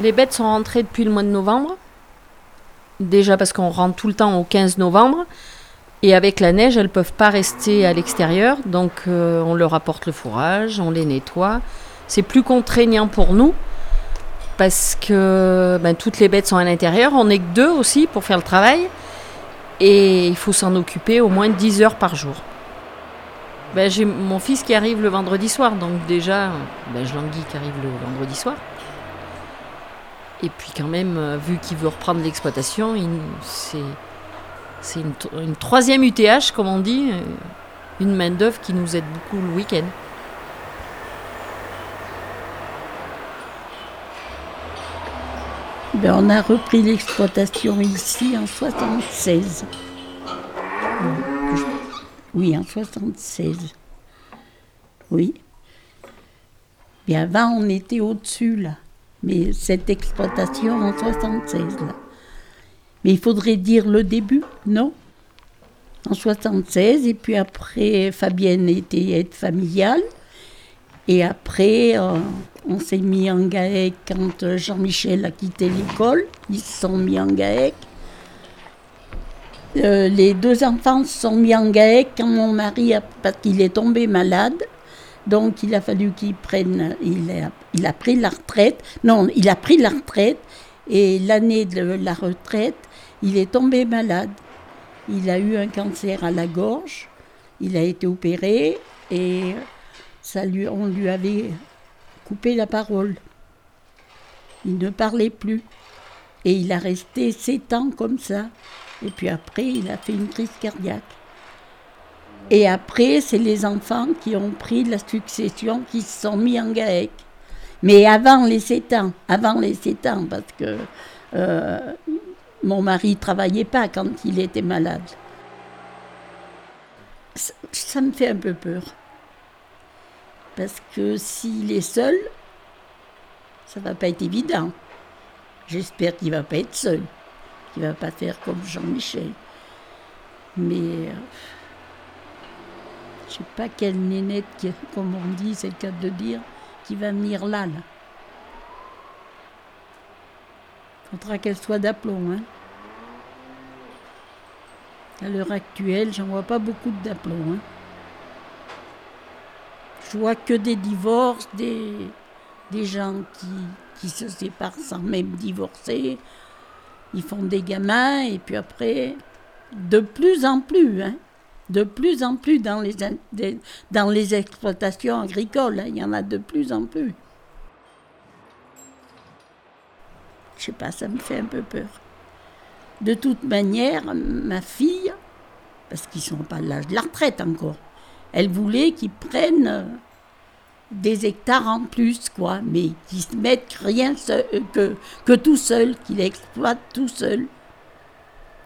Les bêtes sont rentrées depuis le mois de novembre. Déjà parce qu'on rentre tout le temps au 15 novembre. Et avec la neige, elles ne peuvent pas rester à l'extérieur. Donc euh, on leur apporte le fourrage, on les nettoie. C'est plus contraignant pour nous parce que ben, toutes les bêtes sont à l'intérieur. On n'est que deux aussi pour faire le travail. Et il faut s'en occuper au moins 10 heures par jour. Ben, j'ai mon fils qui arrive le vendredi soir, donc déjà, ben, je languis qui arrive le vendredi soir. Et puis quand même, euh, vu qu'il veut reprendre l'exploitation, c'est, une, troisième UTH, comme on dit, euh, une main-d'œuvre qui nous aide beaucoup le week-end. Ben, on a repris l'exploitation ici en 76. Oui, en 76. Oui. Et avant, on était au-dessus, là. Mais cette exploitation en 76, là. Mais il faudrait dire le début, non? En 76, et puis après, Fabienne était aide familiale. Et après, euh, on s'est mis en GAEC quand Jean-Michel a quitté l'école. Ils se sont mis en GAEC. Euh, les deux enfants se sont mis en GAEC quand mon mari, parce qu'il est tombé malade. Donc il a fallu qu'il prenne, il a, pris la retraite. Non, il a pris la retraite et l'année de la retraite, il est tombé malade. Il a eu un cancer à la gorge, il a été opéré et ça lui, on lui avait coupé la parole. Il ne parlait plus. Et il a resté sept ans comme ça. Et puis après, il a fait une crise cardiaque. Et après, c'est les enfants qui ont pris la succession, qui se sont mis en GAEC. Mais avant les 7 ans, avant les 7 ans, parce que euh, mon mari ne travaillait pas quand il était malade. Ça, me fait un peu peur. Parce que s'il est seul, ça va pas être évident. J'espère qu'il va pas être seul il va pas faire comme Jean-Michel. Mais euh, je sais pas quelle nénette, comme on dit, c'est le cas de dire, qui va venir là. là. Faudra qu'elle soit d'aplomb. Hein. À l'heure actuelle, j'en vois pas beaucoup d'aplomb. Hein. Je vois que des divorces, des, des gens qui, qui se séparent sans même divorcer, ils font des gamins et puis après, de plus en plus, hein, de plus en plus dans les, dans les exploitations agricoles, hein, il y en a de plus en plus. Je sais pas, ça me fait un peu peur. De toute manière, ma fille, parce qu'ils sont pas à l'âge de la retraite encore, elle voulait qu'ils prennent des hectares en plus, quoi, mais qui se mettent rien seul, euh, que, que tout seul, qu'il exploite tout seul,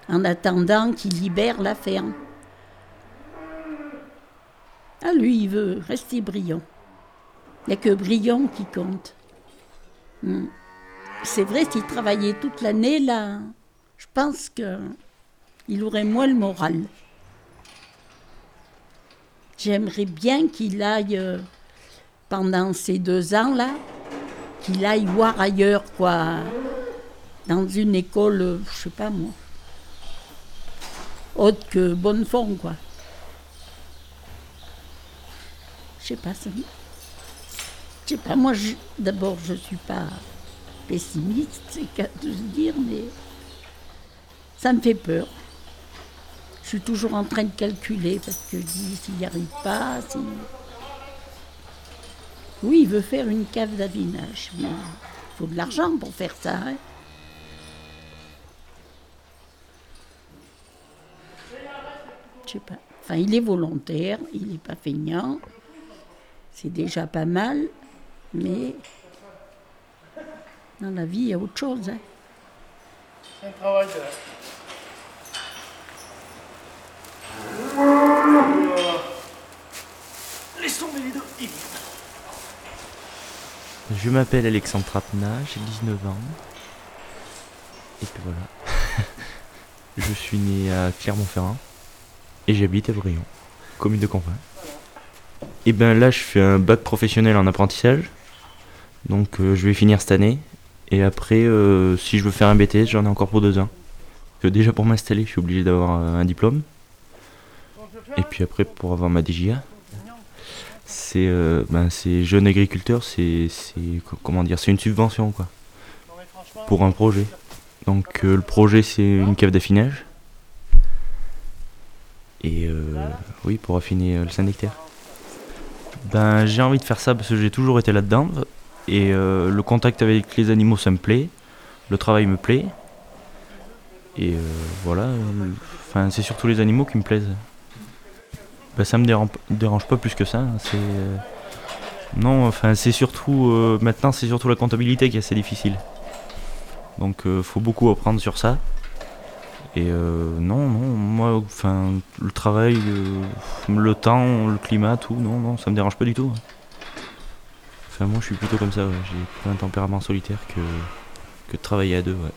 en attendant qu'il libère la ferme. Ah, lui, il veut rester brillant. Il n'y a que brillant qui compte. Hmm. C'est vrai, s'il travaillait toute l'année, là, je pense qu'il aurait moins le moral. J'aimerais bien qu'il aille euh, pendant ces deux ans-là, qu'il aille voir ailleurs, quoi, dans une école, je sais pas moi, autre que Bonnefond, quoi. Je pas, ça. Je sais pas, moi, d'abord, je suis pas pessimiste, c'est qu'à se dire, mais ça me fait peur. Je suis toujours en train de calculer parce que je dis s'il n'y arrive pas. Oui, il veut faire une cave d'affinage. Il faut de l'argent pour faire ça. Hein. Je sais pas. Enfin, il est volontaire, il n'est pas feignant. C'est déjà pas mal, mais dans la vie, il y a autre chose. Hein. C'est un travail de... Laissons les deux. Je m'appelle Alexandre Trapna, j'ai 19 ans. Et puis voilà. je suis né à Clermont-Ferrand et j'habite à Brion, commune de campagne. Et ben là, je fais un bac professionnel en apprentissage. Donc euh, je vais finir cette année Et après, euh, si je veux faire un BTS, j'en ai encore pour deux ans. Que déjà pour m'installer, je suis obligé d'avoir euh, un diplôme. Et puis après, pour avoir ma DGA, c'est ben, c'est jeune agriculteur, c'est comment dire, c'est une subvention quoi, pour un projet. Donc le projet c'est une cave d'affinage. Et oui, pour affiner le Saint-Nectaire. Ben j'ai envie de faire ça parce que j'ai toujours été là-dedans. Et euh, le contact avec les animaux ça me plaît. Le travail me plaît. Et euh, voilà, enfin c'est surtout les animaux qui me plaisent. Ben, ça me dérange, pas plus que ça. C'est euh, non, enfin c'est surtout maintenant c'est surtout la comptabilité qui est assez difficile. Donc faut beaucoup apprendre sur ça. Et euh, non, non, moi, enfin le travail, euh, le temps, le climat, tout, non, non, ça me dérange pas du tout. hein. Enfin moi je suis plutôt comme ça. ouais, J'ai plus un tempérament solitaire que que de travailler à deux. Ouais.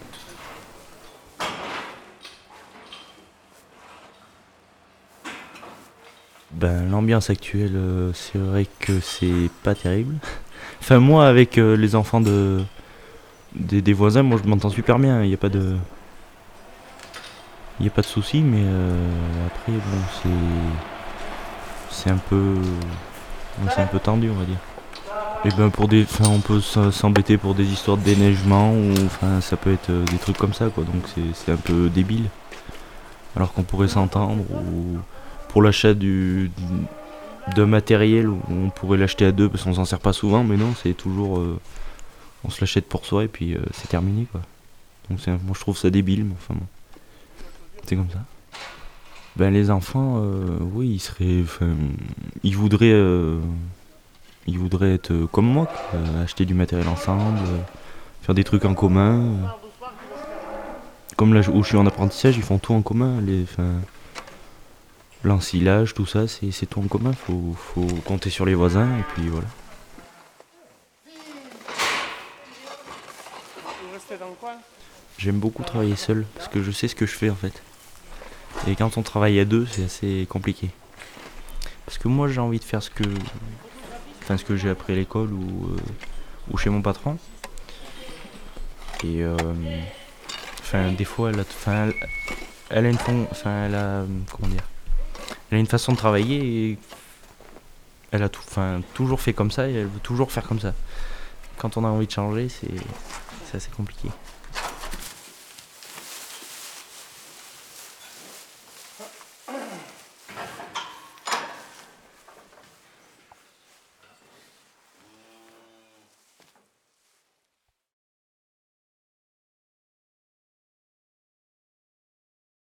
Ben, l'ambiance actuelle, euh, c'est vrai que c'est pas terrible. Enfin, moi, avec euh, les enfants de des, des voisins, moi, je m'entends super bien. Il n'y a pas de, il y a pas de souci, mais euh, après, bon, c'est, c'est un peu, c'est un peu tendu, on va dire. Et ben, pour des, enfin, on peut s'embêter pour des histoires de déneigement ou, enfin, ça peut être euh, des trucs comme ça, quoi. Donc, c'est, un peu débile. Alors qu'on pourrait s'entendre ou pour l'achat du de matériel on pourrait l'acheter à deux parce qu'on s'en sert pas souvent mais non c'est toujours euh, on se l'achète pour soi et puis euh, c'est terminé quoi donc moi je trouve ça débile mais enfin bon c'est comme ça ben les enfants euh, oui ils seraient ils voudraient euh, ils voudraient être comme moi quoi, acheter du matériel ensemble faire des trucs en commun comme là où je suis en apprentissage ils font tout en commun les l'ensilage, tout ça, c'est c'est tout en commun. Faut, faut compter sur les voisins et puis voilà. J'aime beaucoup travailler seul parce que je sais ce que je fais en fait. Et quand on travaille à deux, c'est assez compliqué. Parce que moi j'ai envie de faire ce que, enfin ce que j'ai appris à l'école ou, euh, chez mon patron. Et euh, enfin des fois elle a, enfin, elle, a une enfin elle a, comment dire, elle a une façon de travailler et elle a tout, enfin, toujours fait comme ça et elle veut toujours faire comme ça. Quand on a envie de changer, c'est assez compliqué.